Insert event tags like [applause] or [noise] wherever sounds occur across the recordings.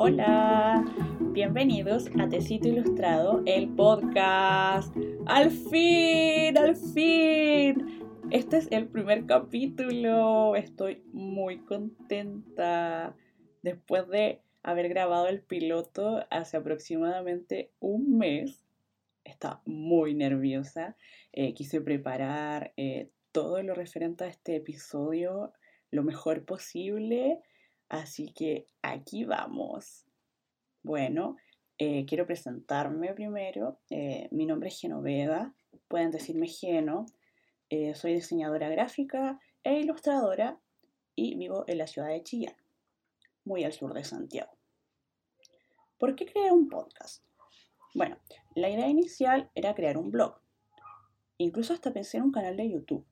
Hola, bienvenidos a Tecito Ilustrado, el podcast. Al fin, al fin. Este es el primer capítulo. Estoy muy contenta. Después de haber grabado el piloto hace aproximadamente un mes, estaba muy nerviosa. Eh, quise preparar eh, todo lo referente a este episodio lo mejor posible Así que aquí vamos. Bueno, eh, quiero presentarme primero. Eh, mi nombre es Genoveva, pueden decirme Geno. Eh, soy diseñadora gráfica e ilustradora y vivo en la ciudad de Chillán, muy al sur de Santiago. ¿Por qué creé un podcast? Bueno, la idea inicial era crear un blog. Incluso hasta pensé en un canal de YouTube,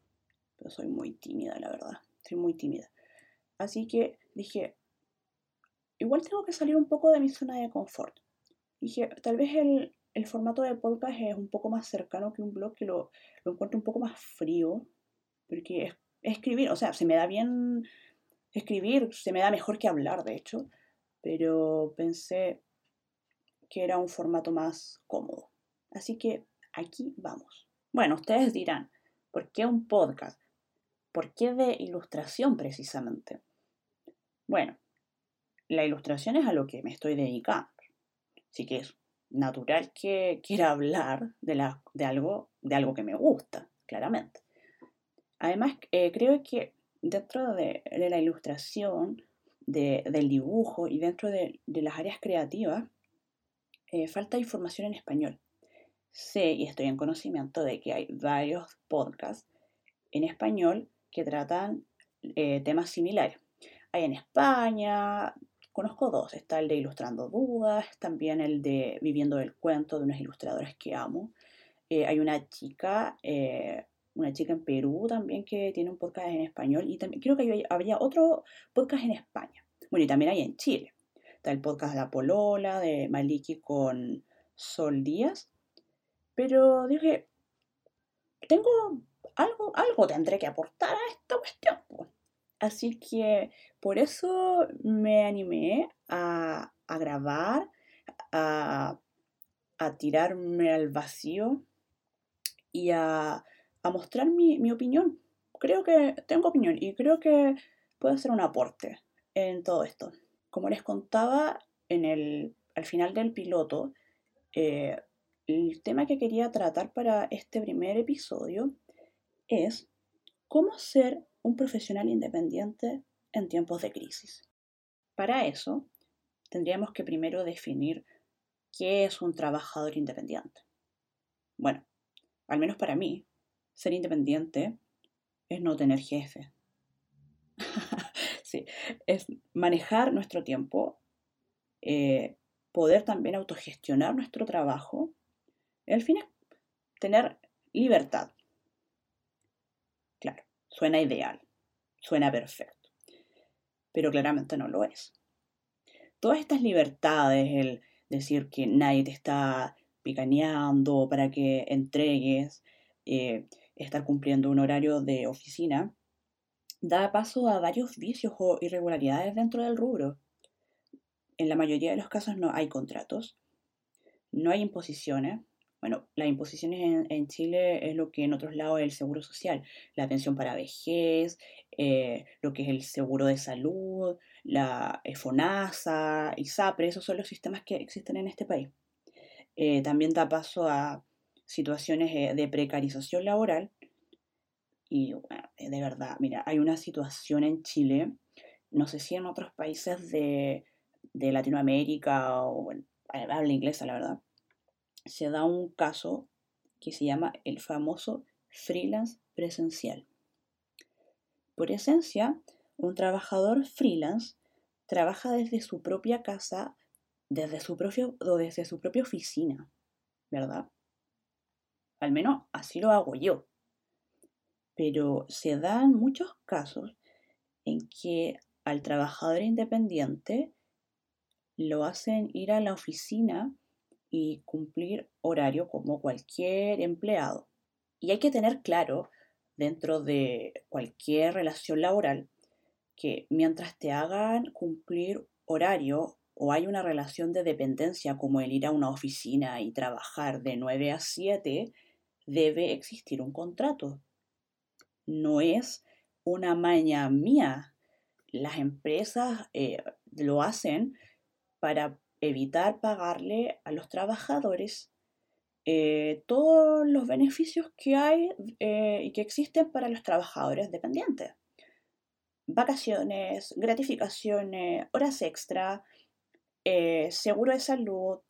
pero soy muy tímida, la verdad. Soy muy tímida. Así que dije, igual tengo que salir un poco de mi zona de confort. Dije, tal vez el, formato de podcast es un poco más cercano que un blog, que lo, encuentro un poco más frío, porque es, escribir, o sea, se me da bien escribir, se me da mejor que hablar, de hecho, pero pensé que era un formato más cómodo. Así que aquí vamos. Bueno, ustedes dirán, ¿por qué un podcast? ¿Por qué de ilustración precisamente? Bueno, la ilustración es a lo que me estoy dedicando. Así que es natural que quiera hablar de, algo, de algo que me gusta, claramente. Además, eh, creo que dentro de, la ilustración, del dibujo y dentro de, las áreas creativas, eh, falta información en español. Sé y estoy en conocimiento de que hay varios podcasts en español que tratan eh, temas similares. En España, conozco dos, está el de Ilustrando Dudas, también el de Viviendo del Cuento de unas ilustradoras que amo. Eh, hay una chica, eh, una chica en Perú también que tiene un podcast en español y también creo que había otro podcast en España. Bueno, y también hay en Chile. Está el podcast La Polola de Maliki con Sol Díaz. Pero dije, tengo algo, algo tendré que aportar a esta cuestión. Así que por eso me animé a, grabar, a, tirarme al vacío y a, mostrar mi, opinión. Creo que tengo opinión y creo que puedo hacer un aporte en todo esto. Como les contaba en el, al final del piloto, eh, el tema que quería tratar para este primer episodio es cómo ser un profesional independiente en tiempos de crisis. Para eso, tendríamos que primero definir qué es un trabajador independiente. Bueno, al menos para mí, ser independiente es no tener jefe. [laughs] sí, es manejar nuestro tiempo, eh, poder también autogestionar nuestro trabajo. El fin es tener libertad, Suena ideal, suena perfecto, pero claramente no lo es. Todas estas libertades, el decir que nadie te está picaneando para que entregues, eh, estar cumpliendo un horario de oficina, da paso a varios vicios o irregularidades dentro del rubro. En la mayoría de los casos no hay contratos, no hay imposiciones, bueno, las imposiciones en, Chile es lo que en otros lados es el seguro social, la pensión para vejez, eh, lo que es el seguro de salud, la FONASA, ISAPRE, esos son los sistemas que existen en este país. Eh, también da paso a situaciones eh, de precarización laboral. Y de verdad, mira, hay una situación en Chile, no sé si en otros países de, de Latinoamérica o, bueno, habla inglesa, la verdad, se da un caso que se llama el famoso freelance presencial. Por esencia, un trabajador freelance trabaja desde su propia casa, desde su propio, o desde su propia oficina, ¿verdad? Al menos así lo hago yo. Pero se dan muchos casos en que al trabajador independiente lo hacen ir a la oficina y cumplir horario como cualquier empleado. Y hay que tener claro dentro de cualquier relación laboral que mientras te hagan cumplir horario o hay una relación de dependencia como el ir a una oficina y trabajar de 9 a 7, debe existir un contrato. No es una maña mía. Las empresas eh, lo hacen para evitar pagarle a los trabajadores eh, todos los beneficios que hay eh, y que existen para los trabajadores dependientes. Vacaciones, gratificaciones, horas extra, eh, seguro de salud,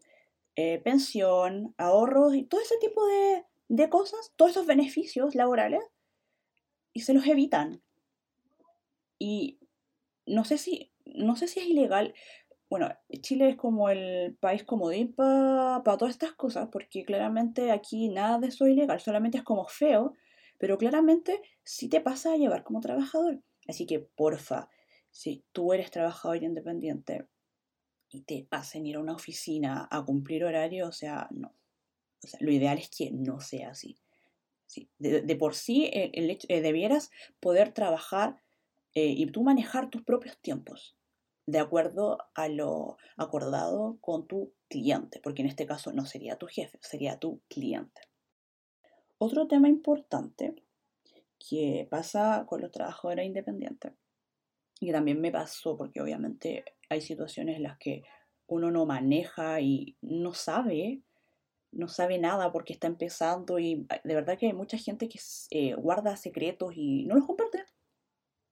pensión, ahorros y todo ese tipo de, de cosas, todos esos beneficios laborales, y se los evitan. Y no sé si, no sé si es ilegal bueno, Chile es como el país comodín para todas estas cosas, porque claramente aquí nada de eso es ilegal, solamente es como feo, pero claramente sí te pasa a llevar como trabajador. Así que, porfa, si tú eres trabajador independiente y te hacen ir a una oficina a cumplir horario, o sea, no. O sea, lo ideal es que no sea así. De, por sí, eh, debieras poder trabajar eh, y tú manejar tus propios tiempos de acuerdo a lo acordado con tu cliente, porque en este caso no sería tu jefe, sería tu cliente. Otro tema importante que pasa con los trabajadores independientes, y también me pasó porque obviamente hay situaciones en las que uno no maneja y no sabe, no sabe nada porque está empezando y de verdad que hay mucha gente que eh, guarda secretos y no los comparte.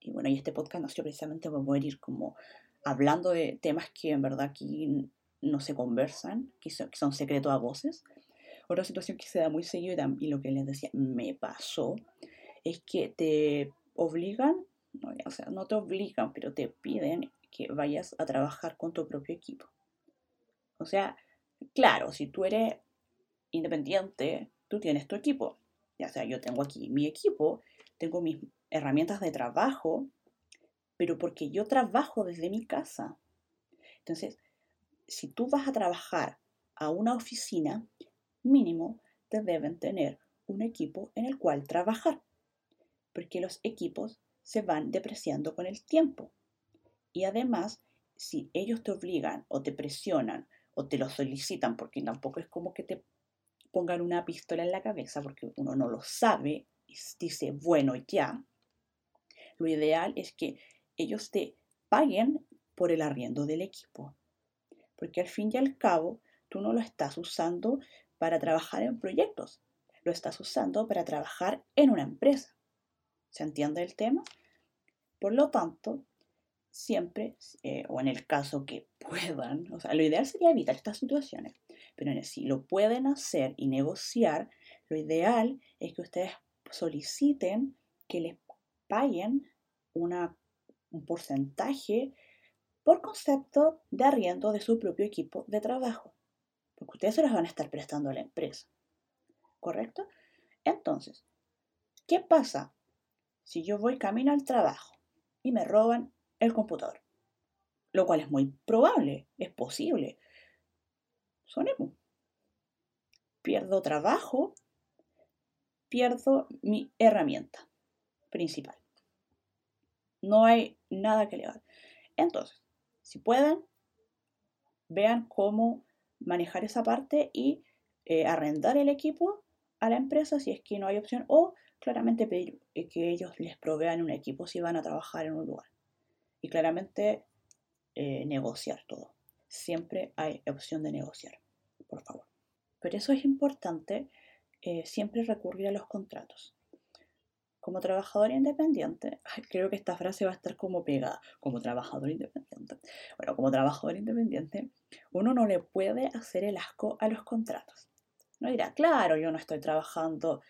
Y bueno, y este podcast nació precisamente para poder ir como hablando de temas que en verdad aquí no se conversan, que son, secretos a voces. Otra situación que se da muy seguido y lo que les decía, me pasó, es que te obligan, o sea, no te obligan, pero te piden que vayas a trabajar con tu propio equipo. O sea, claro, si tú eres independiente, tú tienes tu equipo. Ya sea, yo tengo aquí mi equipo, tengo mis herramientas de trabajo, pero porque yo trabajo desde mi casa. Entonces, si tú vas a trabajar a una oficina, mínimo te deben tener un equipo en el cual trabajar, porque los equipos se van depreciando con el tiempo. Y además, si ellos te obligan o te presionan o te lo solicitan, porque tampoco es como que te pongan una pistola en la cabeza, porque uno no lo sabe y dice, bueno, ya, lo ideal es que ellos te paguen por el arriendo del equipo. Porque al fin y al cabo, tú no lo estás usando para trabajar en proyectos, lo estás usando para trabajar en una empresa. ¿Se entiende el tema? Por lo tanto, siempre, eh, o en el caso que puedan, o sea, lo ideal sería evitar estas situaciones, pero si lo pueden hacer y negociar, lo ideal es que ustedes soliciten que les paguen una un porcentaje por concepto de arriendo de su propio equipo de trabajo, porque ustedes se los van a estar prestando a la empresa. ¿Correcto? Entonces, ¿qué pasa si yo voy camino al trabajo y me roban el computador? Lo cual es muy probable, es posible. Sonemos. Pierdo trabajo, pierdo mi herramienta principal. No hay nada que legal. Entonces, si pueden, vean cómo manejar esa parte y eh, arrendar el equipo a la empresa si es que no hay opción o claramente pedir eh, que ellos les provean un equipo si van a trabajar en un lugar. Y claramente eh, negociar todo. Siempre hay opción de negociar, por favor. Pero eso es importante, siempre recurrir a los contratos como trabajador independiente, [laughs] creo que esta frase va a estar como pegada, como trabajador independiente. Bueno, como trabajador independiente, uno no le puede hacer el asco a los contratos. No dirá, claro, yo no estoy trabajando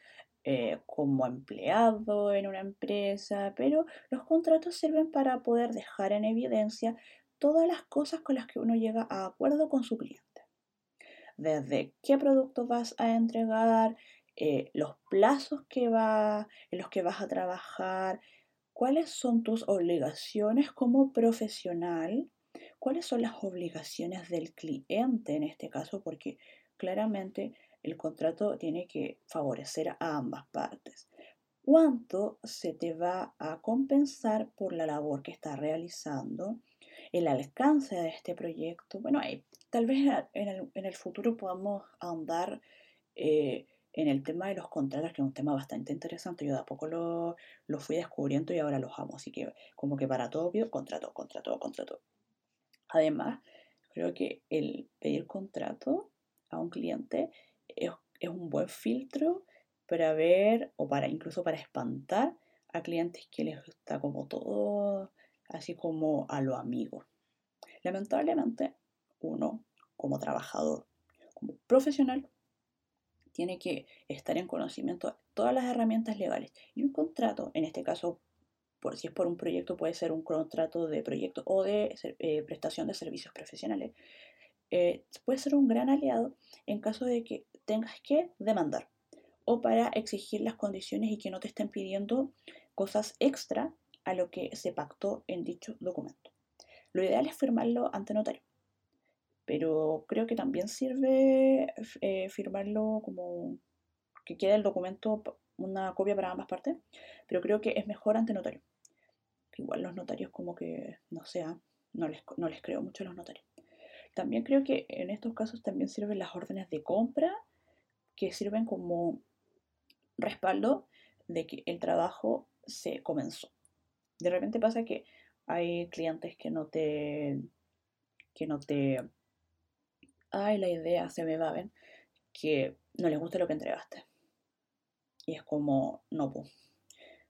eh, como empleado en una empresa, pero los contratos sirven para poder dejar en evidencia todas las cosas con las que uno llega a acuerdo con su cliente. Desde qué producto vas a entregar, eh, los plazos que va, en los que vas a trabajar, cuáles son tus obligaciones como profesional, cuáles son las obligaciones del cliente en este caso, porque claramente el contrato tiene que favorecer a ambas partes. ¿Cuánto se te va a compensar por la labor que estás realizando? el alcance de este proyecto. Bueno, tal vez en el, en el, futuro podamos ahondar eh, en el tema de los contratos, que es un tema bastante interesante. Yo de a poco lo, lo, fui descubriendo y ahora los amo. Así que como que para todo pido contrato, contrato, contrato. Además, creo que el pedir contrato a un cliente es, es un buen filtro para ver o para incluso para espantar a clientes que les gusta como todo, así como a los amigos. Lamentablemente, uno como trabajador, como profesional, tiene que estar en conocimiento de todas las herramientas legales. Y un contrato, en este caso, por si es por un proyecto, puede ser un contrato de proyecto o de eh, prestación de servicios profesionales, eh, puede ser un gran aliado en caso de que tengas que demandar o para exigir las condiciones y que no te estén pidiendo cosas extra a lo que se pactó en dicho documento. Lo ideal es firmarlo ante notario, pero creo que también sirve eh, firmarlo como que quede el documento una copia para ambas partes, pero creo que es mejor ante notario. Igual los notarios como que, no sé, ¿ah? no les, no les creo mucho a los notarios. También creo que en estos casos también sirven las órdenes de compra, que sirven como respaldo de que el trabajo se comenzó. De repente pasa que hay clientes que no te, que no te, ay, la idea se me va, ¿ven? Que no les gusta lo que entregaste. Y es como, no, pues.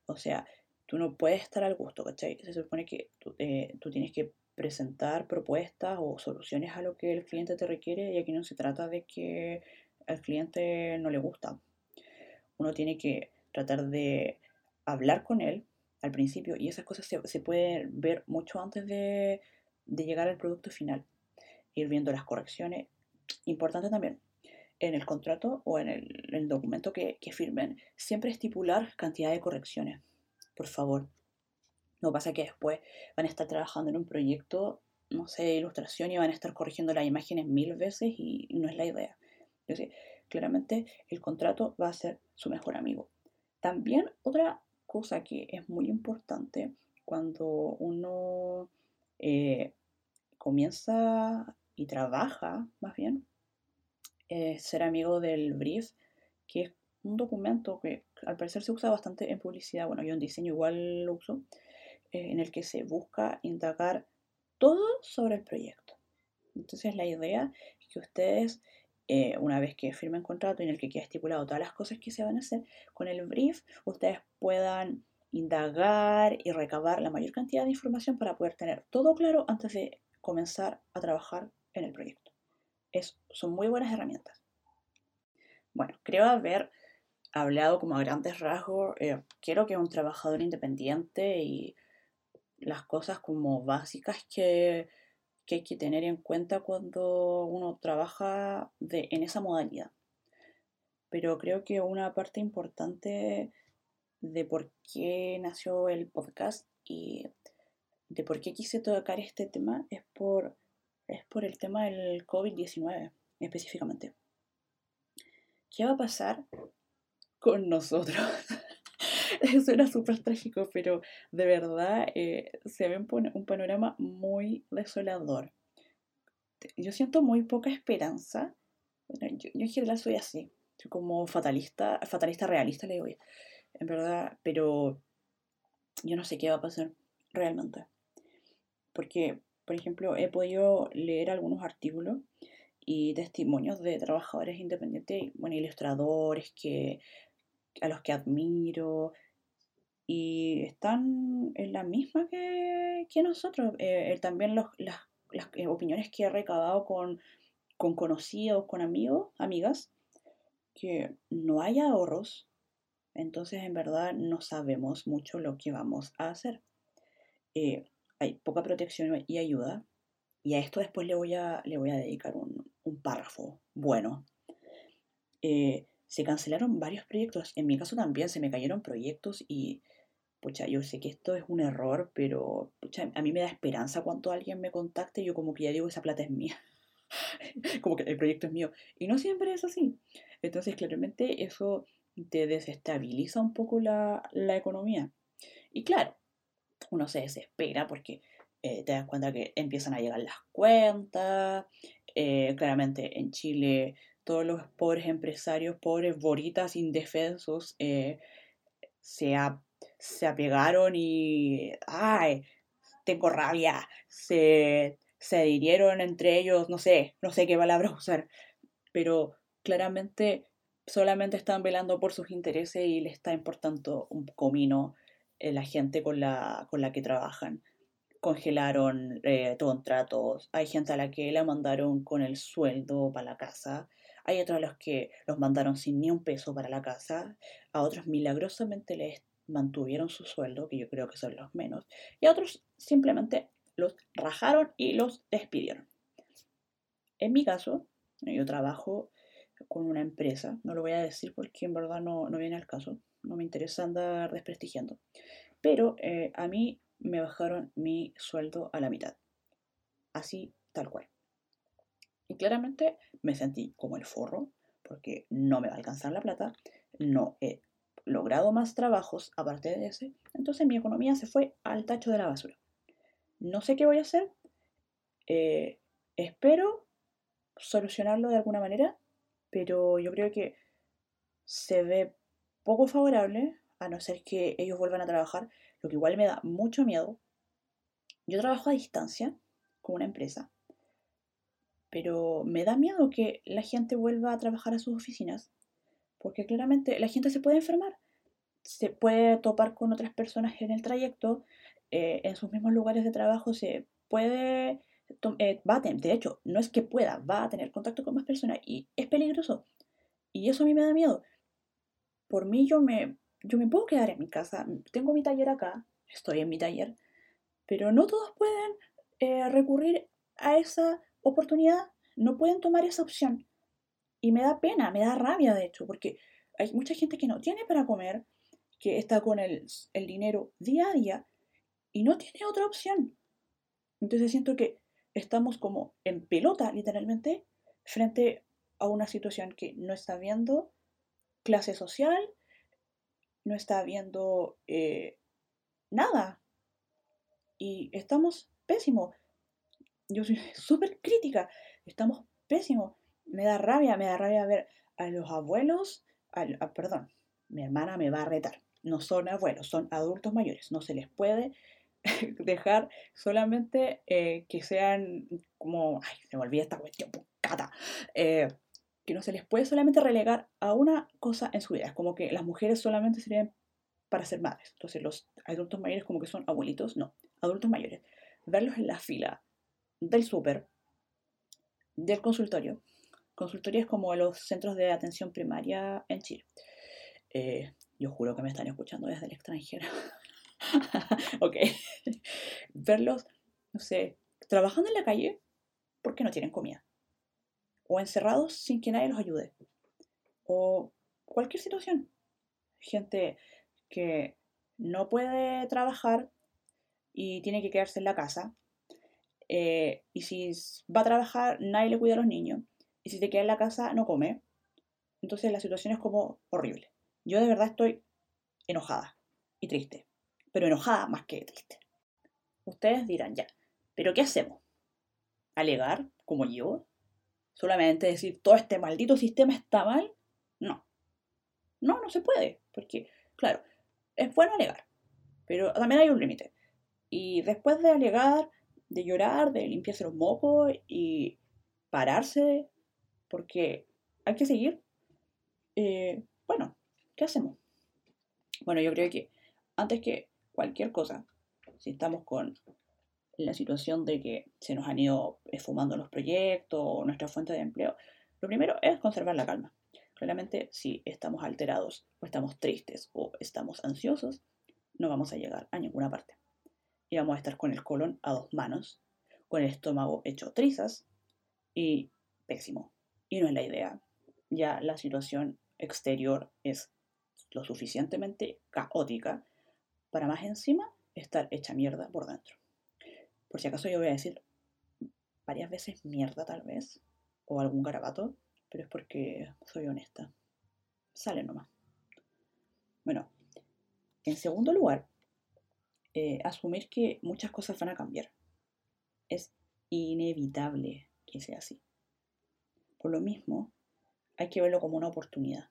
O sea, tú no puedes estar al gusto, ¿cachai? Se supone que eh, tú tienes que presentar propuestas o soluciones a lo que el cliente te requiere y aquí no se trata de que al cliente no le gusta. Uno tiene que tratar de hablar con él al principio y esas cosas se, pueden ver mucho antes de, llegar al producto final. Ir viendo las correcciones. Importante también, en el contrato o en el, documento que, firmen, siempre estipular cantidad de correcciones. Por favor. No pasa que después van a estar trabajando en un proyecto, no sé, de ilustración y van a estar corrigiendo las imágenes mil veces y no es la idea. Entonces, claramente el contrato va a ser su mejor amigo. También otra cosa que es muy importante cuando uno eh, comienza y trabaja, más bien, es ser amigo del brief, que es un documento que al parecer se usa bastante en publicidad, bueno, yo en diseño igual lo uso, eh, en el que se busca indagar todo sobre el proyecto. Entonces la idea es que ustedes eh, una vez que firmen contrato en el que queda estipulado todas las cosas que se van a hacer, con el brief ustedes puedan indagar y recabar la mayor cantidad de información para poder tener todo claro antes de comenzar a trabajar en el proyecto. Es, son muy buenas herramientas. Bueno, creo haber hablado como a grandes rasgos. Eh, quiero que un trabajador independiente y las cosas como básicas que que hay que tener en cuenta cuando uno trabaja de, en esa modalidad. Pero creo que una parte importante de por qué nació el podcast y de por qué quise tocar este tema es por, es por el tema del COVID-19 específicamente. ¿Qué va a pasar con nosotros? [laughs] Suena súper trágico, pero de verdad eh, se ve un panorama muy desolador. Yo siento muy poca esperanza. Yo, en general soy así, soy como fatalista, fatalista realista, le digo en verdad, pero yo no sé qué va a pasar realmente. Porque, por ejemplo, he podido leer algunos artículos y testimonios de trabajadores independientes, bueno, ilustradores que a los que admiro, y están en la misma que, nosotros. Eh, eh, también las, eh, opiniones que he recabado con, con conocidos, con amigos, amigas, que no hay ahorros, entonces en verdad no sabemos mucho lo que vamos a hacer. Hay poca protección y ayuda, y a esto después le voy a, le voy a dedicar un, un párrafo bueno se cancelaron varios proyectos. En mi caso también se me cayeron proyectos y, pucha, yo sé que esto es un error, pero, pucha, a mí me da esperanza cuando alguien me contacte yo como que ya digo, esa plata es mía. [laughs] como que el proyecto es mío. Y no siempre es así. Entonces, claramente eso te desestabiliza un poco la, economía. Y claro, uno se desespera porque eh, te das cuenta que empiezan a llegar las cuentas. Eh, claramente en Chile todos los pobres empresarios, pobres boritas indefensos, eh, se, se apegaron y, ay, tengo rabia, se, se hirieron entre ellos, no sé, no sé qué palabra [laughs] usar, pero claramente solamente están velando por sus intereses y les está importando un comino eh, la gente con la, con la que trabajan. Congelaron eh, contratos, hay gente a la que la mandaron con el sueldo para la casa, hay otros a los que los mandaron sin ni un peso para la casa, a otros milagrosamente les mantuvieron su sueldo, que yo creo que son los menos, y a otros simplemente los rajaron y los despidieron. En mi caso, yo trabajo con una empresa, no lo voy a decir porque en verdad no, viene al caso, no me interesa andar desprestigiando, pero eh, a mí me bajaron mi sueldo a la mitad, así tal cual. Y claramente me sentí como el forro, porque no me va a alcanzar la plata, no he logrado más trabajos aparte de ese, entonces mi economía se fue al tacho de la basura. No sé qué voy a hacer, eh, espero solucionarlo de alguna manera, pero yo creo que se ve poco favorable, a no ser que ellos vuelvan a trabajar, lo que igual me da mucho miedo. Yo trabajo a distancia con una empresa pero me da miedo que la gente vuelva a trabajar a sus oficinas, porque claramente la gente se puede enfermar, se puede topar con otras personas en el trayecto, eh, en sus mismos lugares de trabajo se puede, eh, va de hecho, no es que pueda, va a tener contacto con más personas y es peligroso. Y eso a mí me da miedo. Por mí yo me, yo me puedo quedar en mi casa, tengo mi taller acá, estoy en mi taller, pero no todos pueden eh, recurrir a esa oportunidad, no pueden tomar esa opción. Y me da pena, me da rabia de hecho, porque hay mucha gente que no tiene para comer, que está con el, dinero día a día y no tiene otra opción. Entonces siento que estamos como en pelota, literalmente, frente a una situación que no está viendo clase social, no está viendo eh, nada. Y estamos pésimos yo soy [laughs] súper crítica, estamos pésimos, me da rabia, me da rabia ver a los abuelos, perdón, mi hermana me va a retar, no son abuelos, son adultos mayores, no se les puede [laughs] dejar solamente eh, que sean como, ay, me olvida esta cuestión, cata, eh, que no se les puede solamente relegar a una cosa en su vida, es como que las mujeres solamente serían para ser madres, entonces los adultos mayores como que son abuelitos, no, adultos mayores, verlos en la fila del súper, del consultorio. Consultorio como los centros de atención primaria en Chile. Eh, yo juro que me están escuchando desde el extranjero. [laughs] ok. Verlos, no sé, trabajando en la calle porque no tienen comida. O encerrados sin que nadie los ayude. O cualquier situación. Gente que no puede trabajar y tiene que quedarse en la casa eh, y si va a trabajar, nadie le cuida a los niños. Y si se queda en la casa, no come. Entonces la situación es como horrible. Yo de verdad estoy enojada y triste. Pero enojada más que triste. Ustedes dirán, ya, ¿pero qué hacemos? ¿Alegar, como yo? ¿Solamente decir todo este maldito sistema está mal? No. No, no se puede. Porque, claro, es bueno alegar. Pero también hay un límite. Y después de alegar, de llorar, de limpiarse los mocos y pararse, porque hay que seguir. Eh, bueno, ¿qué hacemos? Bueno, yo creo que antes que cualquier cosa, si estamos con la situación de que se nos han ido esfumando los proyectos o nuestra fuente de empleo, lo primero es conservar la calma. Claramente, si estamos alterados o estamos tristes o estamos ansiosos, no vamos a llegar a ninguna parte y vamos a estar con el colon a dos manos, con el estómago hecho trizas y pésimo. Y no es la idea. Ya la situación exterior es lo suficientemente caótica para más encima estar hecha mierda por dentro. Por si acaso yo voy a decir varias veces mierda tal vez, o algún garabato, pero es porque soy honesta. Sale nomás. Bueno, en segundo lugar, eh, asumir que muchas cosas van a cambiar. es inevitable que sea así. Por lo mismo, hay que verlo como una oportunidad.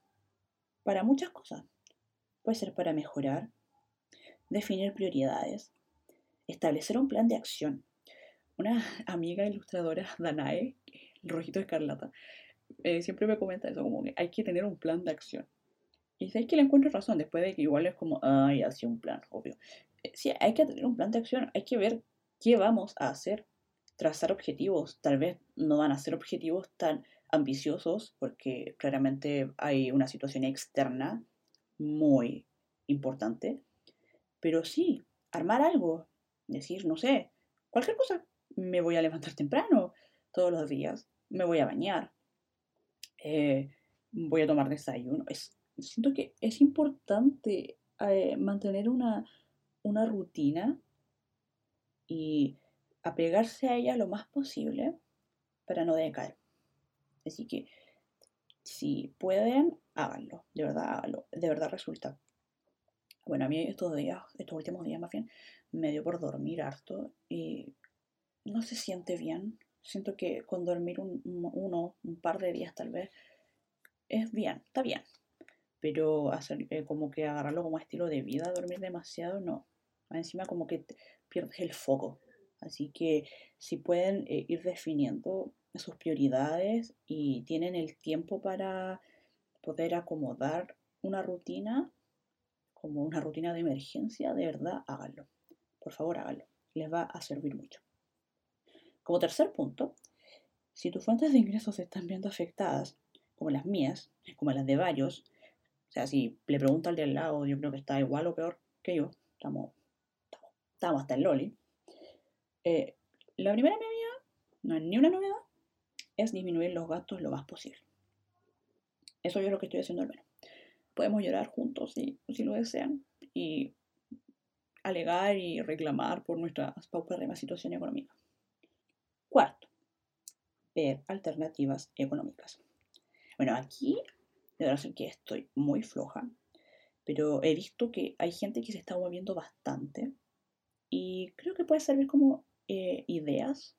Para muchas cosas. Puede ser para mejorar, definir prioridades, establecer un plan de acción. Una amiga ilustradora, Danae, el rojito escarlata, eh, siempre me comenta eso, como que hay que tener un plan de acción. Y sabes que le encuentro razón, después de que igual es como, ay, así un plan, obvio. Eh, sí, hay que tener un plan de acción, hay que ver qué vamos a hacer, trazar objetivos. Tal vez no van a ser objetivos tan ambiciosos, porque claramente hay una situación externa muy importante, pero sí, armar algo, decir, no sé, cualquier cosa, me voy a levantar temprano todos los días, me voy a bañar, eh, voy a tomar desayuno. Es, siento que es importante eh, mantener una, una rutina y apegarse a ella lo más posible para no decaer. Así que si pueden, háganlo, de verdad háganlo, de verdad resulta. Bueno, a mí estos días, estos últimos días más bien, me dio por dormir harto y no se siente bien. Siento que con dormir un, uno, un par de días tal vez, es bien, está bien. Pero eh, como que agarrarlo como estilo de vida, dormir demasiado, no. Encima como que pierdes el foco. Así que si pueden eh, ir definiendo sus prioridades y tienen el tiempo para poder acomodar una rutina, como una rutina de emergencia, de verdad, háganlo. Por favor, háganlo. Les va a servir mucho. Como tercer punto, si tus fuentes de ingresos se están viendo afectadas, como las mías, como las de varios, o sea, si le pregunto al del lado, yo creo que está igual o peor que yo, estamos, estamos, hasta el loli. Eh, la primera medida, no es ni una novedad, es disminuir los gastos lo más posible. Eso yo es lo que estoy haciendo al menos. Podemos llorar juntos si, si lo desean y alegar y reclamar por nuestra paupérrima situación económica. Cuarto, ver alternativas económicas. Bueno, aquí debo decir que estoy muy floja, pero he visto que hay gente que se está moviendo bastante y creo que puede servir como eh, ideas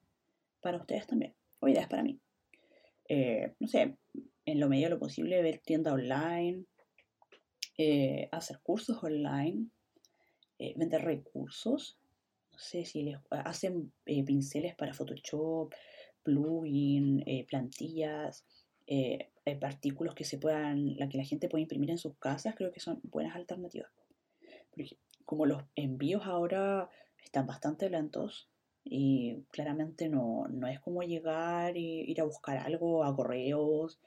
para ustedes también, o ideas para mí. Eh, no sé, en lo medio de lo posible, ver tienda online, eh, hacer cursos online, vender recursos no sé si les hacen eh, pinceles para Photoshop, plugin, eh, plantillas, eh, artículos que se puedan, la que la gente puede imprimir en sus casas, creo que son buenas alternativas. Porque como los envíos ahora están bastante lentos y claramente no, no es como llegar y ir a buscar algo a correos.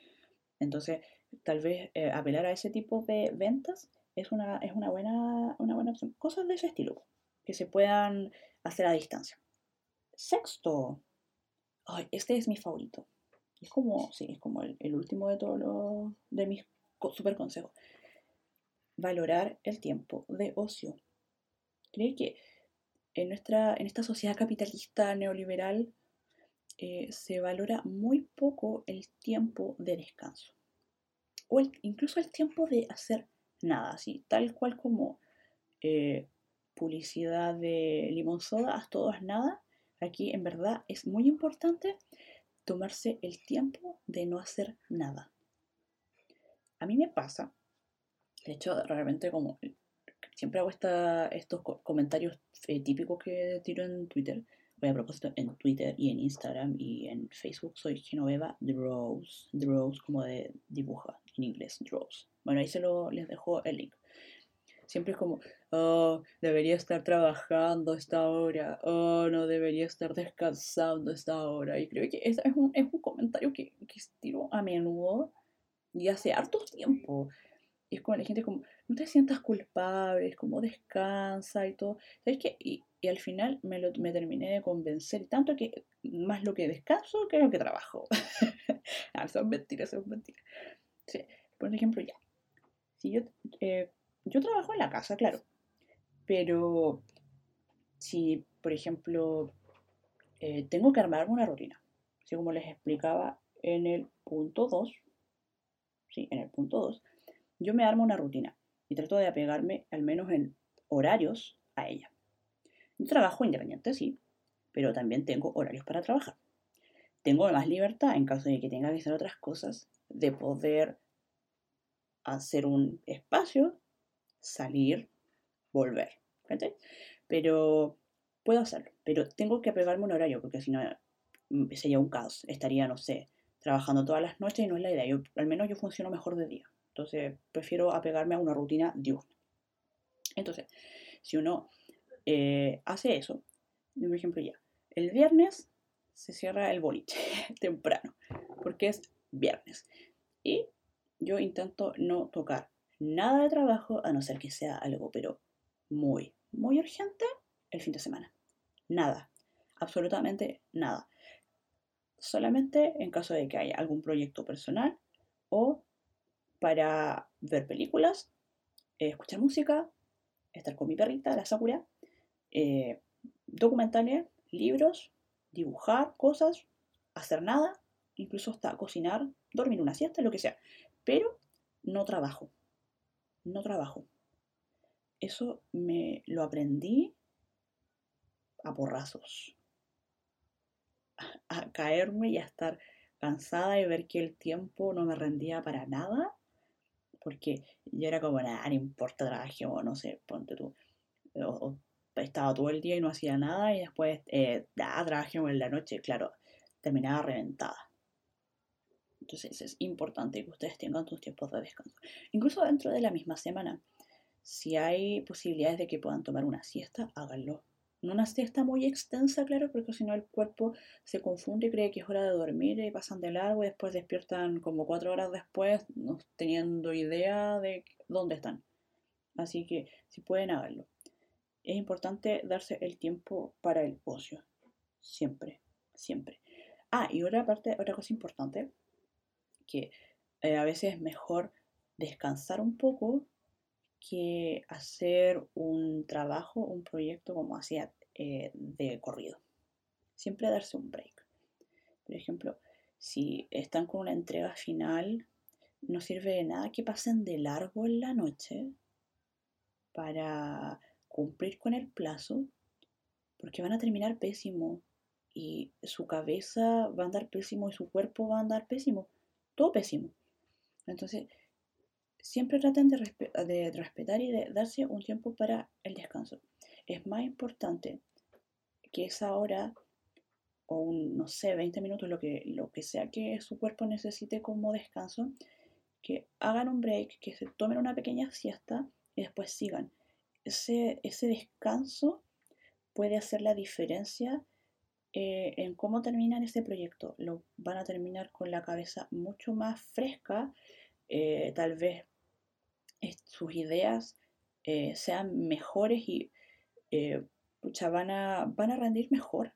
Entonces, tal vez apelar a ese tipo de ventas es una, es una, buena, una buena opción. Cosas de ese estilo que se puedan hacer a distancia. Sexto. Ay, este es mi favorito. Es como, sí, es como el, último de todos los de mis super consejos. Valorar el tiempo de ocio. Creo que en, nuestra, en esta sociedad capitalista neoliberal eh, se valora muy poco el tiempo de descanso. O incluso el tiempo de hacer nada, así, tal cual como eh, publicidad de limón soda, haz todo, nada. Aquí en verdad es muy importante tomarse el tiempo de no hacer nada. A mí me pasa, de hecho, realmente como siempre hago estos comentarios eh, típicos que tiro en Twitter. Voy a propósito en Twitter y en Instagram y en Facebook soy Genoveva Draws, Draws como de dibuja en inglés, Draws. Bueno, ahí se lo les dejo el link. Siempre es como, oh, debería estar trabajando esta hora, oh, no debería estar descansando esta hora. Y creo que es, es, un, es un comentario que, que estiro a menudo y hace harto tiempo. Y es como la gente como, no te sientas culpable, es como descansa y todo. ¿Sabes qué? Y, al final me, lo, me terminé de convencer, tanto que más lo que descanso que lo que trabajo. [laughs] ah, son mentiras, son mentiras. Sí. Por ejemplo, ya. Si yo eh, yo trabajo en la casa, claro, pero si, por ejemplo, eh, tengo que armarme una rutina, así como les explicaba en el punto 2, sí, en el punto 2, yo me armo una rutina y trato de apegarme al menos en horarios a ella. Trabajo independiente, sí, pero también tengo horarios para trabajar. Tengo más libertad en caso de que tenga que hacer otras cosas, de poder hacer un espacio, salir, volver. Pero puedo hacerlo, pero tengo que apegarme un horario, porque si no mm, sería un caos. Estaría, no sé, trabajando todas las noches y no es la idea. Al menos yo funciono mejor de día. Entonces prefiero apegarme a una rutina diurna. Entonces, si uno eh, hace eso, por ejemplo ya, el viernes se cierra el boliche [laughs] temprano, porque es viernes. Y yo intento no tocar nada de trabajo, a no ser que sea algo, pero muy, muy urgente, el fin de semana. Nada, absolutamente nada. Solamente en caso de que haya algún proyecto personal o para ver películas, escuchar música, estar con mi perrita, la Sakura, eh, documentales, libros, dibujar cosas, hacer nada, incluso hasta cocinar, dormir una siesta, lo que sea. Pero no trabajo. No trabajo. Eso me lo aprendí a porrazos. A, caerme y a estar cansada y ver que el tiempo no me rendía para nada. Porque yo era como, nada, no importa, trabajé o no sé, ponte tú. O, estaba todo el día y no hacía nada y después, eh, trabajé en la noche, claro, terminaba reventada. Entonces es importante que ustedes tengan sus tiempos de descanso. Incluso dentro de la misma semana, si hay posibilidades de que puedan tomar una siesta, háganlo. Una siesta muy extensa, claro, porque si no el cuerpo se confunde y cree que es hora de dormir y pasan de largo y después despiertan como cuatro horas después, no teniendo idea de dónde están. Así que si pueden, háganlo. Es importante darse el tiempo para el ocio. Siempre, siempre. Ah, y otra parte, otra cosa importante que eh, a veces es mejor descansar un poco que hacer un trabajo, un proyecto como hacía eh, de corrido. Siempre darse un break. Por ejemplo, si están con una entrega final, no sirve de nada que pasen de largo en la noche para cumplir con el plazo, porque van a terminar pésimo y su cabeza va a andar pésimo y su cuerpo va a andar pésimo todo pésimo. Entonces, siempre traten de, respetar y de darse un tiempo para el descanso. Es más importante que esa hora o no sé, 20 minutos, lo que, lo que sea que su cuerpo necesite como descanso, que hagan un break, que se tomen una pequeña siesta y después sigan. Ese, ese descanso puede hacer la diferencia eh, en cómo terminan ese proyecto. Lo van a terminar con la cabeza mucho más fresca, eh, tal vez sus ideas eh, sean mejores y van, a, van a rendir mejor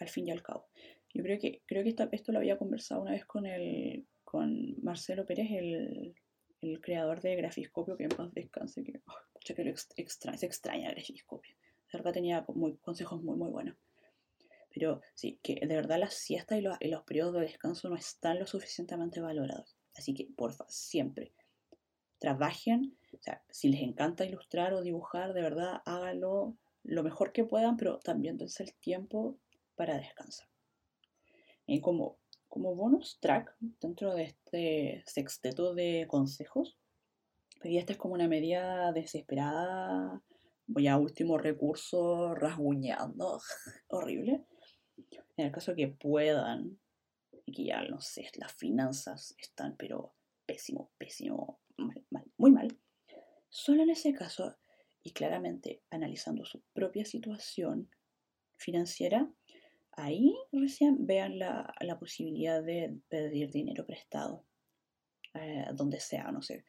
al fin y al cabo. Yo creo que, creo que esto, lo había conversado una vez con, el, con Marcelo Pérez, el, el creador de Grafiscopio, que en paz descanse, que, oh, que lo extra, se extraña Grafiscopio. De verdad tenía consejos muy, muy buenos. Pero sí, que de verdad las siestas y los, los periodos de descanso no están lo suficientemente valorados. Así que, porfa, siempre trabajen. O sea, si les encanta ilustrar o dibujar, de verdad háganlo lo mejor que puedan, pero también dense el tiempo para descansar. Y como, como bonus track dentro de este sexteto de consejos, y esta es como una medida desesperada, voy a último recurso, rasguñando, [laughs] horrible, en el caso que puedan, y que ya no sé, las finanzas están, pero pésimo, pésimo, mal, mal, muy mal. Solo en ese caso, y claramente analizando su propia situación financiera, ahí recién vean la, posibilidad de pedir dinero prestado, eh, donde sea, no sé,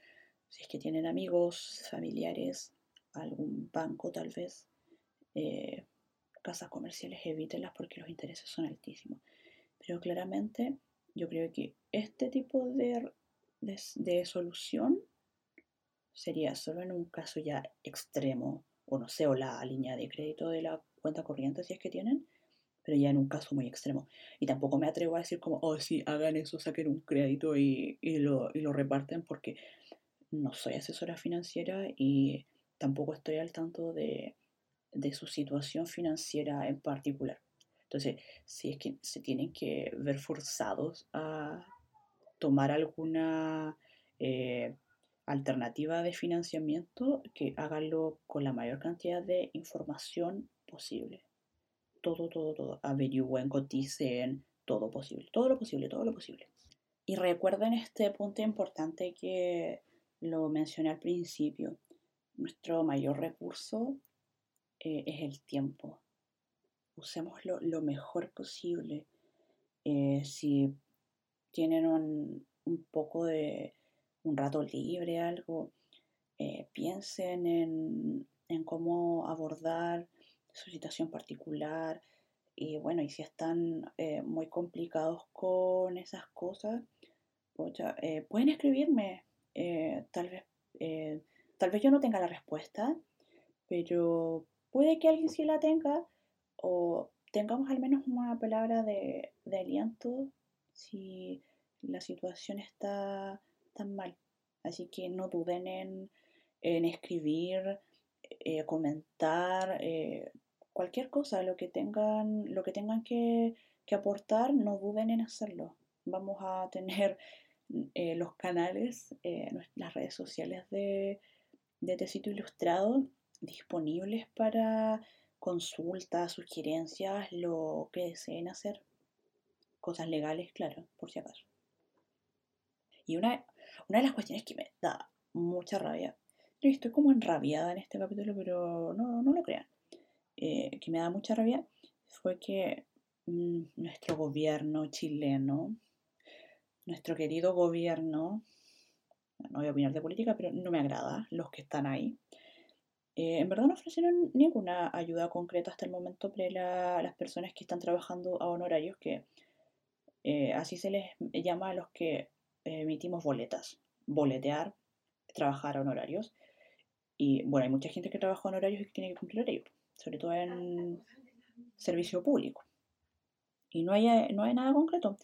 si es que tienen amigos, familiares, algún banco tal vez, eh, casas comerciales evítenlas porque los intereses son altísimos. Pero claramente yo creo que este tipo de, de, solución sería solo en un caso ya extremo, o no sé, o la línea de crédito de la cuenta corriente si es que tienen, pero ya en un caso muy extremo. Y tampoco me atrevo a decir como, oh sí, hagan eso, saquen un crédito y, y, lo, y lo reparten porque no soy asesora financiera y tampoco estoy al tanto de, de su situación financiera en particular. Entonces, si es que se tienen que ver forzados a tomar alguna eh, alternativa de financiamiento, que háganlo con la mayor cantidad de información posible. Todo, todo, todo. Averigüen, coticen, todo posible. Todo lo posible, todo lo posible. Y recuerden este punto importante que lo mencioné al principio. Nuestro mayor recurso eh, es el tiempo. Usémoslo lo mejor posible. Eh, si tienen un, poco de un rato libre, algo, eh, piensen en, en, cómo abordar su situación particular. Y bueno, y si están muy complicados con esas cosas, pueden escribirme. tal vez tal vez yo no tenga la respuesta, pero puede que alguien sí la tenga o tengamos al menos una palabra de, aliento si la situación está tan mal. Así que no duden en, escribir, eh, comentar, eh, cualquier cosa, lo que tengan, lo que, tengan que, aportar, no duden en hacerlo. Vamos a tener [laughs] eh, los canales, las redes sociales de, de Tecito Ilustrado disponibles para consultas, sugerencias, lo que deseen hacer. Cosas legales, claro, por si acaso. Y una, una de las cuestiones que me da mucha rabia, estoy como enrabiada en este capítulo, pero no, no lo crean, eh, que me da mucha rabia fue que mm, nuestro gobierno chileno, nuestro querido gobierno, no voy a opinar de política, pero no me agrada los que están ahí. Eh, en verdad no ofrecieron ninguna ayuda concreta hasta el momento para las personas que están trabajando a honorarios, que eh, así se les llama a los que emitimos boletas. Boletear, trabajar a honorarios. Y bueno, hay mucha gente que trabaja a honorarios y que tiene que cumplir horarios, sobre todo en servicio público. Y no hay, no hay nada concreto.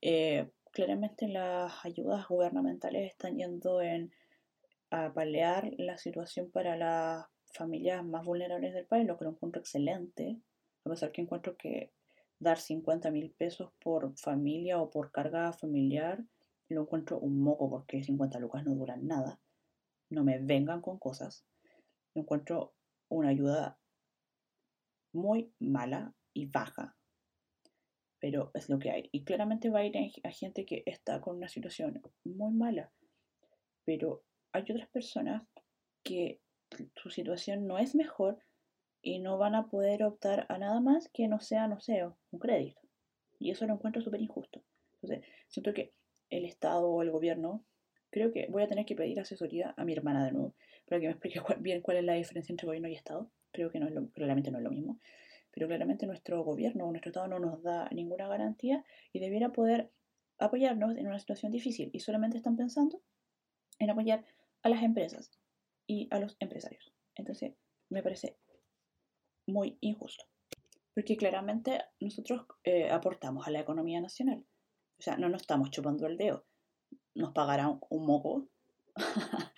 Eh, claramente las ayudas gubernamentales están yendo en a paliar la situación para las familias más vulnerables del país, lo que lo encuentro excelente, a pesar que encuentro que dar 50 mil pesos por familia o por carga familiar, lo encuentro un moco porque 50 lucas no duran nada. No me vengan con cosas. Lo encuentro una ayuda muy mala y baja pero es lo que hay. Y claramente va a ir a gente que está con una situación muy mala, pero hay otras personas que su situación no es mejor y no van a poder optar a nada más que no sea, no sé, un crédito. Y eso lo encuentro súper injusto. Entonces, siento que el Estado o el gobierno, creo que voy a tener que pedir asesoría a mi hermana de nuevo, para que me explique [laughs] bien cuál es la diferencia entre gobierno y Estado. Creo que no es lo, claramente no es lo mismo pero claramente nuestro gobierno o nuestro Estado no nos da ninguna garantía y debiera poder apoyarnos en una situación difícil y solamente están pensando en apoyar a las empresas y a los empresarios. Entonces, me parece muy injusto. Porque claramente nosotros eh, aportamos a la economía nacional. O sea, no nos estamos chupando el dedo. Nos pagarán un moco. [laughs]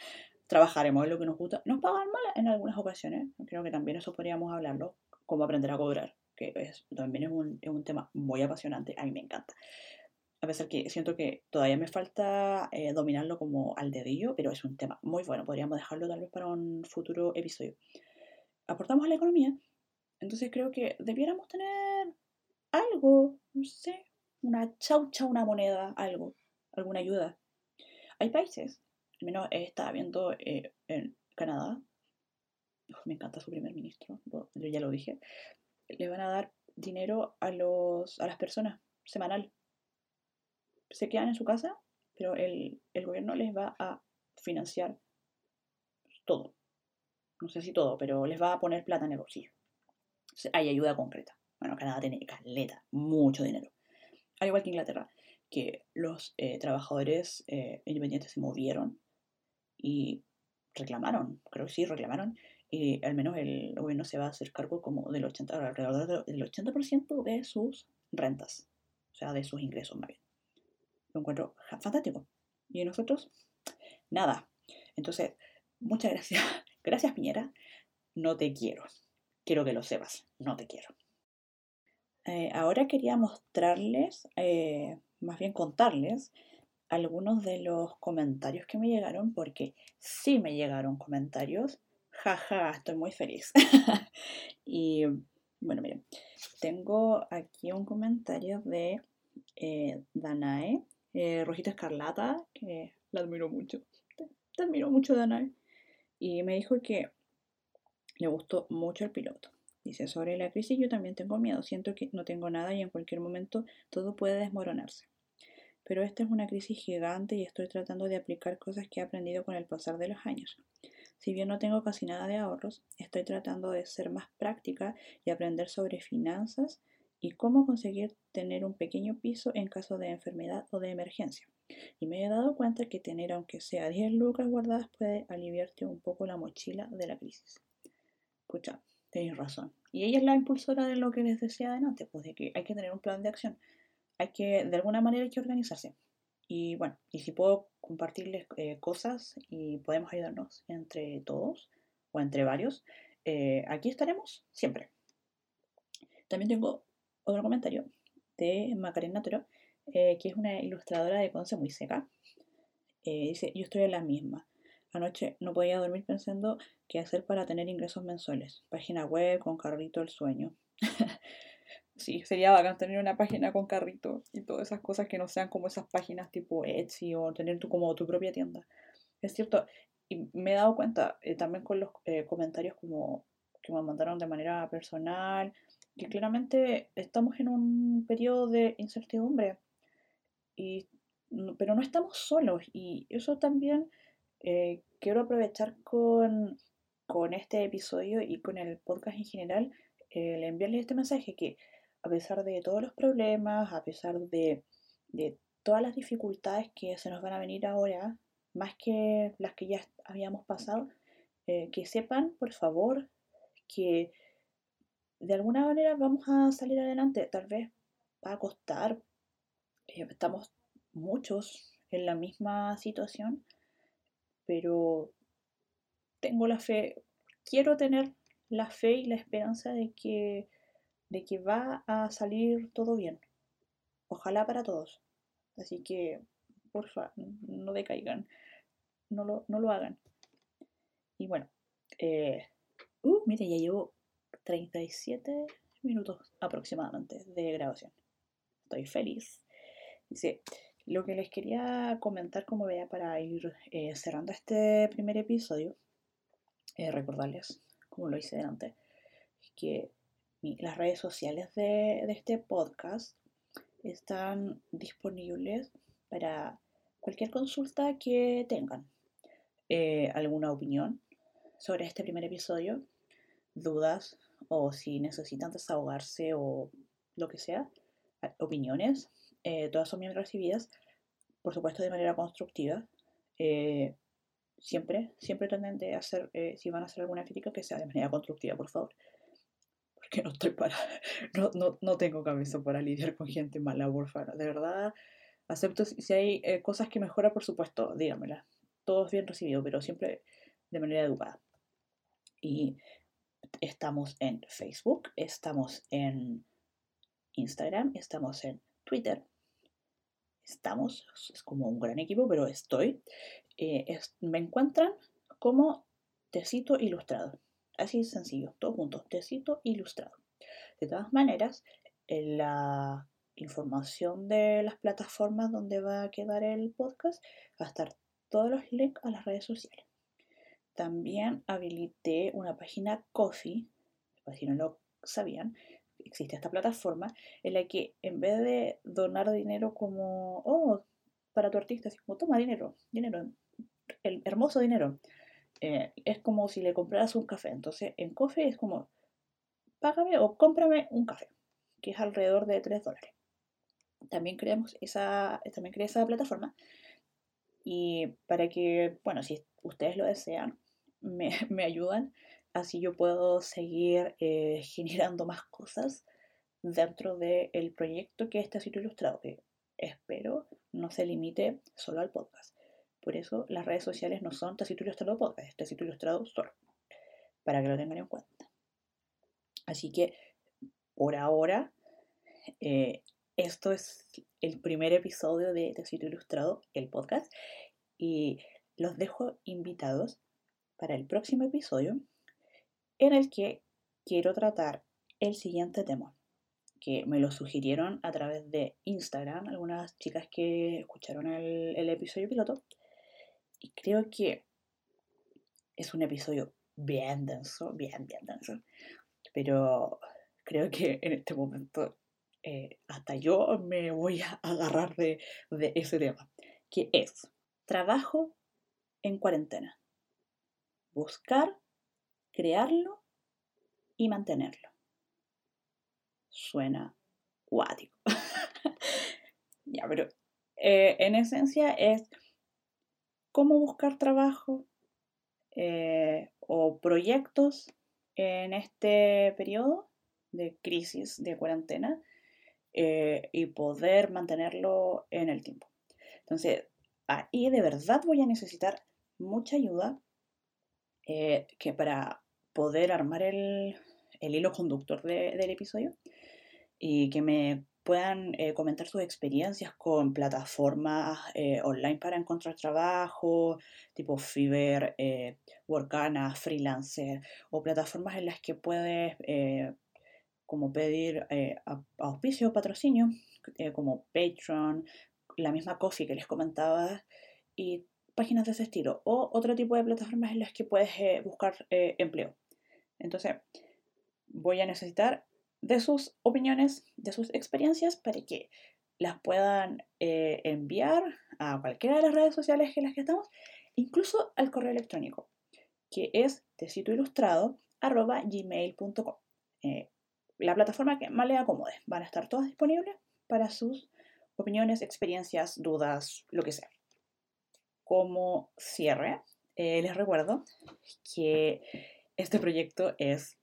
Trabajaremos en lo que nos gusta. Nos pagan mal en algunas ocasiones. Creo que también eso podríamos hablarlo cómo aprender a cobrar, que es, también es un, es un, tema muy apasionante, a mí me encanta. A pesar que siento que todavía me falta eh, dominarlo como al dedillo, pero es un tema muy bueno, podríamos dejarlo tal vez para un futuro episodio. Aportamos a la economía, entonces creo que debiéramos tener algo, no sé, una chaucha, una moneda, algo, alguna ayuda. Hay países, al menos estaba viendo eh, en Canadá, me encanta su primer ministro, yo ya lo dije, le van a dar dinero a, los, a las personas semanal. Se quedan en su casa, pero el, gobierno les va a financiar todo. No sé si todo, pero les va a poner plata en el bolsillo. hay ayuda concreta. Bueno, Canadá tiene caleta, mucho dinero. Al igual que Inglaterra, que los eh, trabajadores eh, independientes se movieron y reclamaron, creo que sí, reclamaron y al menos el gobierno se va a hacer cargo como del 80, alrededor del 80% de sus rentas, o sea, de sus ingresos más bien. Lo encuentro fantástico. Y nosotros, nada. Entonces, muchas gracias. [laughs] Gracias, Piñera. No te quiero. Quiero que lo sepas. No te quiero. eh, ahora quería mostrarles, eh, más bien contarles, algunos de los comentarios que me llegaron, porque sí me llegaron comentarios. Jaja, estoy muy feliz. [laughs] y bueno, miren, tengo aquí un comentario de eh, Danae, Rojita Escarlata, que la admiro mucho. Te, admiro mucho, Danae. Y me dijo que le gustó mucho el piloto. Dice, sobre la crisis yo también tengo miedo, siento que no tengo nada y en cualquier momento todo puede desmoronarse. Pero esta es una crisis gigante y estoy tratando de aplicar cosas que he aprendido con el pasar de los años. Si bien no tengo casi nada de ahorros, estoy tratando de ser más práctica y aprender sobre finanzas y cómo conseguir tener un pequeño piso en caso de enfermedad o de emergencia. Y me he dado cuenta que tener aunque sea 10 lucas guardadas puede aliviarte un poco la mochila de la crisis. Escucha, tenéis razón. Y ella es la impulsora de lo que les decía adelante, pues de que hay que tener un plan de acción. Hay que, de alguna manera hay que organizarse. Y bueno, y si puedo compartirles eh, cosas y podemos ayudarnos entre todos o entre varios, eh, aquí estaremos siempre. También tengo otro comentario de Macarena Toro, eh, que es una ilustradora de Conce muy seca. dice, yo estoy en la misma. Anoche no podía dormir pensando qué hacer para tener ingresos mensuales. Página web con carrito el sueño. [laughs] sí, sería bacán tener una página con carrito y todas esas cosas que no sean como esas páginas tipo Etsy o tener tu, como tu propia tienda. Es cierto, y me he dado cuenta eh, también con los eh, comentarios como que me mandaron de manera personal, que claramente estamos en un periodo de incertidumbre, y, pero no estamos solos y eso también eh, quiero aprovechar con, este episodio y con el podcast en general, eh, le enviarles este mensaje que a pesar de todos los problemas, a pesar de, todas las dificultades que se nos van a venir ahora, más que las que ya habíamos pasado, eh, que sepan, por favor, que de alguna manera vamos a salir adelante. Tal vez va a costar, estamos muchos en la misma situación, pero tengo la fe, quiero tener la fe y la esperanza de que, de que va a salir todo bien. Ojalá para todos. Así que, porfa, no decaigan, no lo, no lo hagan. Y bueno, eh, uh, mire, ya llevo 37 minutos aproximadamente de grabación. Estoy feliz. Dice, lo que les quería comentar como vea para ir eh, cerrando este primer episodio, eh, recordarles, como lo hice antes, que las redes sociales de, este podcast están disponibles para cualquier consulta que tengan. Eh, alguna opinión sobre este primer episodio, dudas o si necesitan desahogarse o lo que sea, opiniones, eh, todas son bien recibidas, por supuesto de manera constructiva. Eh, siempre, siempre traten de hacer, eh, si van a hacer alguna crítica, que sea de manera constructiva, por favor. Porque no estoy para, [laughs] no, no, no tengo cabeza para lidiar con gente mala, por favor. De verdad, acepto si hay cosas que mejora, por supuesto, díganmela. Todo es bien recibido, pero siempre de manera educada. Y estamos en Facebook, estamos en Instagram, estamos en Twitter, estamos, es como un gran equipo, pero estoy, eh, me encuentran como Tecito Ilustrado. Así sencillo, todo junto, Tecito Ilustrado. De todas maneras, en la información de las plataformas donde va a quedar el podcast va a estar todos los links a las redes sociales. También habilité una página Coffee, si no lo sabían, existe esta plataforma en la que en vez de donar dinero como, oh, para tu artista, así como, toma dinero, dinero, el hermoso dinero, eh, es como si le compraras un café. Entonces, en Coffee es como, págame o cómprame un café, que es alrededor de 3 dólares. También creamos esa, también creé esa plataforma. Y para que, bueno, si ustedes lo desean, [laughs] me, ayudan Así yo puedo seguir eh, generando más cosas dentro del proyecto que es Tacito Ilustrado, que espero no se limite solo al podcast. Por eso las redes sociales no son Tacito Ilustrado Podcast, es Tacito Ilustrado solo, para que lo tengan en cuenta. Así que por ahora Eh, esto es el primer episodio de Tecito Ilustrado, el podcast, y los dejo invitados para el próximo episodio en el que quiero tratar el siguiente tema, que me lo sugirieron a través de Instagram, algunas chicas que escucharon el, episodio piloto, y creo que es un episodio bien denso, bien, bien denso, pero creo que en este momento eh, hasta yo me voy a agarrar de, de ese tema, que es trabajo en cuarentena. Buscar, crearlo y mantenerlo. Suena guático. [laughs] ya, pero eh, en esencia es cómo buscar trabajo eh, o proyectos en este periodo de crisis, de cuarentena, eh, y poder mantenerlo en el tiempo. Entonces, ahí de verdad voy a necesitar mucha ayuda eh, que para poder armar el, hilo conductor del episodio y que me puedan eh, comentar sus experiencias con plataformas online para encontrar trabajo, tipo Fiverr, Workana, Freelancer, o plataformas en las que puedes como pedir eh, auspicio patrocinio, eh, como Patreon, la misma Coffee que les comentaba, y páginas de ese estilo, o otro tipo de plataformas en las que puedes eh, buscar empleo. Entonces, voy a necesitar de sus opiniones, de sus experiencias, para que las puedan enviar a cualquiera de las redes sociales en las que estamos, incluso al correo electrónico, que es tecitoilustrado.gmail.com la plataforma que más le acomode. Van a estar todas disponibles para sus opiniones, experiencias, dudas, lo que sea. Como cierre, eh, les recuerdo que este proyecto es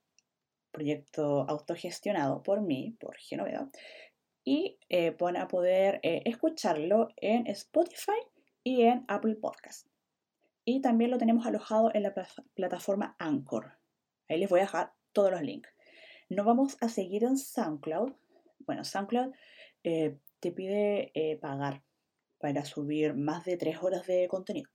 proyecto autogestionado por mí, por Genoveda, y eh, van a poder eh, escucharlo en Spotify y en Apple Podcast. Y también lo tenemos alojado en la plataforma Anchor. Ahí les voy a dejar todos los links. No vamos a seguir en SoundCloud. Bueno, SoundCloud te pide pagar para subir más de tres horas de contenido.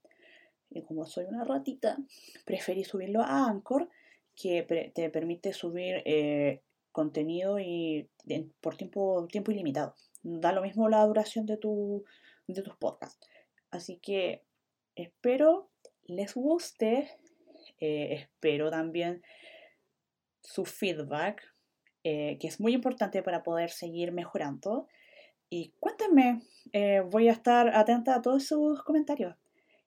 Y como soy una ratita, preferí subirlo a Anchor, que te permite subir eh, contenido y por tiempo, tiempo ilimitado. Da lo mismo la duración de, tu, de tus podcasts. Así que espero les guste. espero también su feedback, eh, que es muy importante para poder seguir mejorando. Y cuéntenme, eh, voy a estar atenta a todos sus comentarios.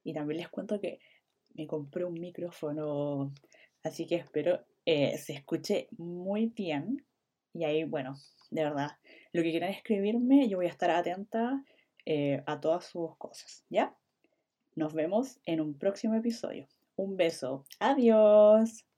Y también les cuento que me compré un micrófono, así que espero eh, se escuche muy bien. Y ahí, bueno, de verdad, lo que quieran escribirme, yo voy a estar atenta a todas sus cosas, ¿ya? Nos vemos en un próximo episodio. Un beso. Adiós.